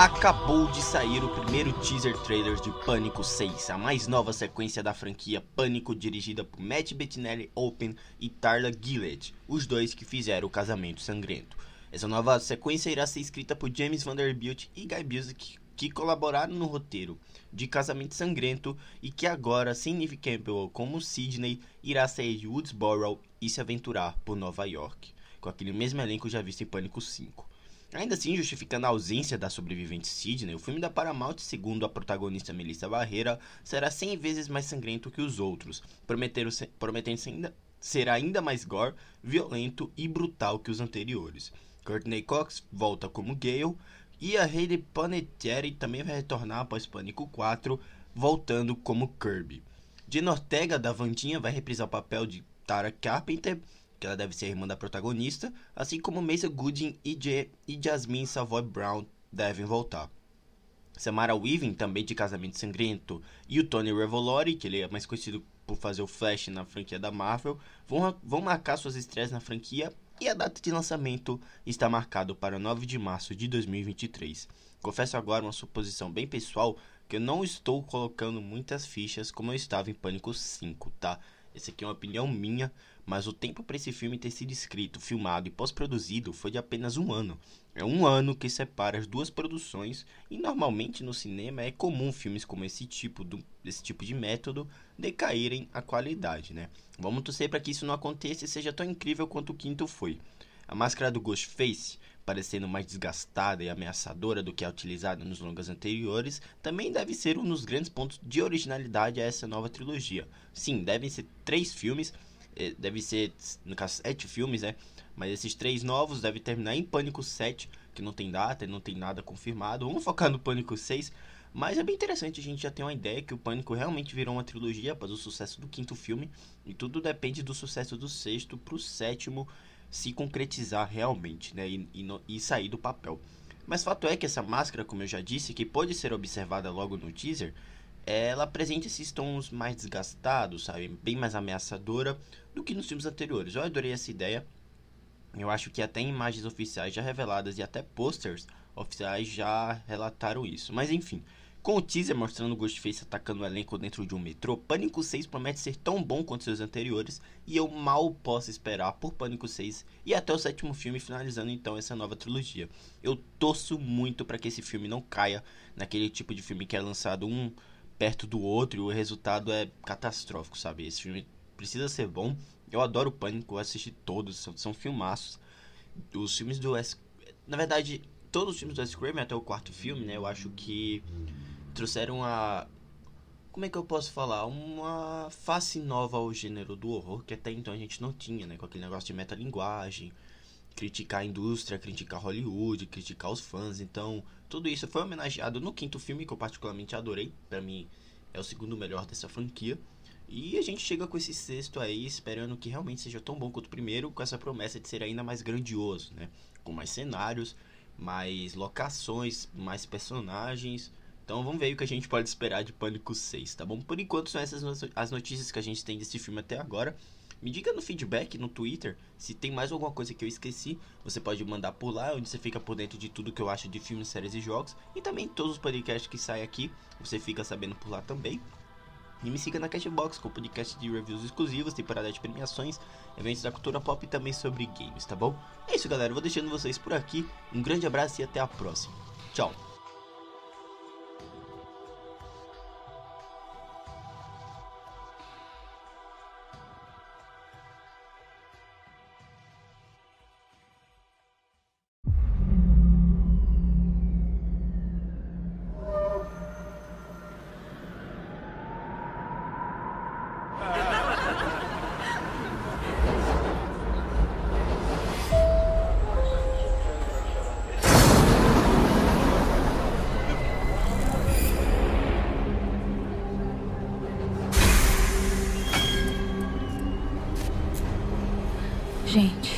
Acabou de sair o primeiro teaser trailer de Pânico 6, a mais nova sequência da franquia Pânico, dirigida por Matt Bettinelli Open e Tarla Gillett, os dois que fizeram o Casamento Sangrento. Essa nova sequência irá ser escrita por James Vanderbilt e Guy Busick, que colaboraram no roteiro de Casamento Sangrento e que agora, Neve Campbell como Sidney, irá sair de Woodsboro e se aventurar por Nova York, com aquele mesmo elenco já visto em Pânico 5. Ainda assim, justificando a ausência da sobrevivente Sidney, o filme da Paramount, segundo a protagonista Melissa Barreira, será 100 vezes mais sangrento que os outros, prometendo, prometendo ainda, ser ainda mais gore, violento e brutal que os anteriores. Courtney Cox volta como Gale, e a Hayley Panettiere também vai retornar após Pânico 4, voltando como Kirby. Jen Ortega, da Vandinha, vai reprisar o papel de Tara Carpenter, que ela deve ser irmã da protagonista, assim como Mesa Gooding e, e Jasmine Savoy Brown devem voltar. Samara Weaving, também de Casamento Sangrento, e o Tony Revolori, que ele é mais conhecido por fazer o Flash na franquia da Marvel, vão, vão marcar suas estreias na franquia e a data de lançamento está marcado para 9 de março de 2023. Confesso agora uma suposição bem pessoal que eu não estou colocando muitas fichas como eu estava em Pânico 5, tá? Essa aqui é uma opinião minha, mas o tempo para esse filme ter sido escrito, filmado e pós-produzido foi de apenas um ano. É um ano que separa as duas produções e normalmente no cinema é comum filmes como esse tipo, do, esse tipo de método decaírem a qualidade, né? Vamos torcer para que isso não aconteça e seja tão incrível quanto o quinto foi. A máscara do Ghostface, parecendo mais desgastada e ameaçadora do que a utilizada nos longas anteriores, também deve ser um dos grandes pontos de originalidade a essa nova trilogia. Sim, devem ser três filmes é, deve ser, no caso, sete filmes, né? Mas esses três novos devem terminar em Pânico 7, que não tem data, não tem nada confirmado. Vamos focar no Pânico 6. Mas é bem interessante a gente já ter uma ideia que o Pânico realmente virou uma trilogia após o sucesso do quinto filme. E tudo depende do sucesso do sexto pro sétimo se concretizar realmente, né? E, e, no, e sair do papel. Mas fato é que essa máscara, como eu já disse, que pode ser observada logo no teaser, ela apresenta esses tons mais desgastados, sabe? Bem mais ameaçadora do que nos filmes anteriores. Eu adorei essa ideia. Eu acho que até imagens oficiais já reveladas e até posters oficiais já relataram isso. Mas enfim, com o teaser mostrando o Ghostface atacando o elenco dentro de um metrô, Pânico 6 promete ser tão bom quanto seus anteriores e eu mal posso esperar por Pânico 6 e até o sétimo filme finalizando então essa nova trilogia. Eu torço muito para que esse filme não caia naquele tipo de filme que é lançado um perto do outro e o resultado é catastrófico, sabe? Esse filme precisa ser bom. Eu adoro Pânico, eu assisti todos, são, são filmaços. Os filmes do Wes... Na verdade, todos os filmes do Craven até o quarto filme, né? Eu acho que trouxeram a... Como é que eu posso falar? Uma face nova ao gênero do horror, que até então a gente não tinha, né? Com aquele negócio de metalinguagem, criticar a indústria, criticar Hollywood, criticar os fãs. Então, tudo isso foi homenageado no quinto filme, que eu particularmente adorei. Para mim, é o segundo melhor dessa franquia. E a gente chega com esse sexto aí, esperando que realmente seja tão bom quanto o primeiro, com essa promessa de ser ainda mais grandioso, né? Com mais cenários, mais locações, mais personagens. Então vamos ver o que a gente pode esperar de Pânico 6, tá bom? Por enquanto são essas as notícias que a gente tem desse filme até agora. Me diga no feedback, no Twitter, se tem mais alguma coisa que eu esqueci. Você pode mandar por lá, onde você fica por dentro de tudo que eu acho de filmes, séries e jogos. E também todos os podcasts que saem aqui, você fica sabendo por lá também. E me siga na Cashbox com podcast de reviews exclusivos, temporada de premiações, eventos da cultura pop e também sobre games, tá bom? É isso, galera. vou deixando vocês por aqui. Um grande abraço e até a próxima. Tchau. Gente.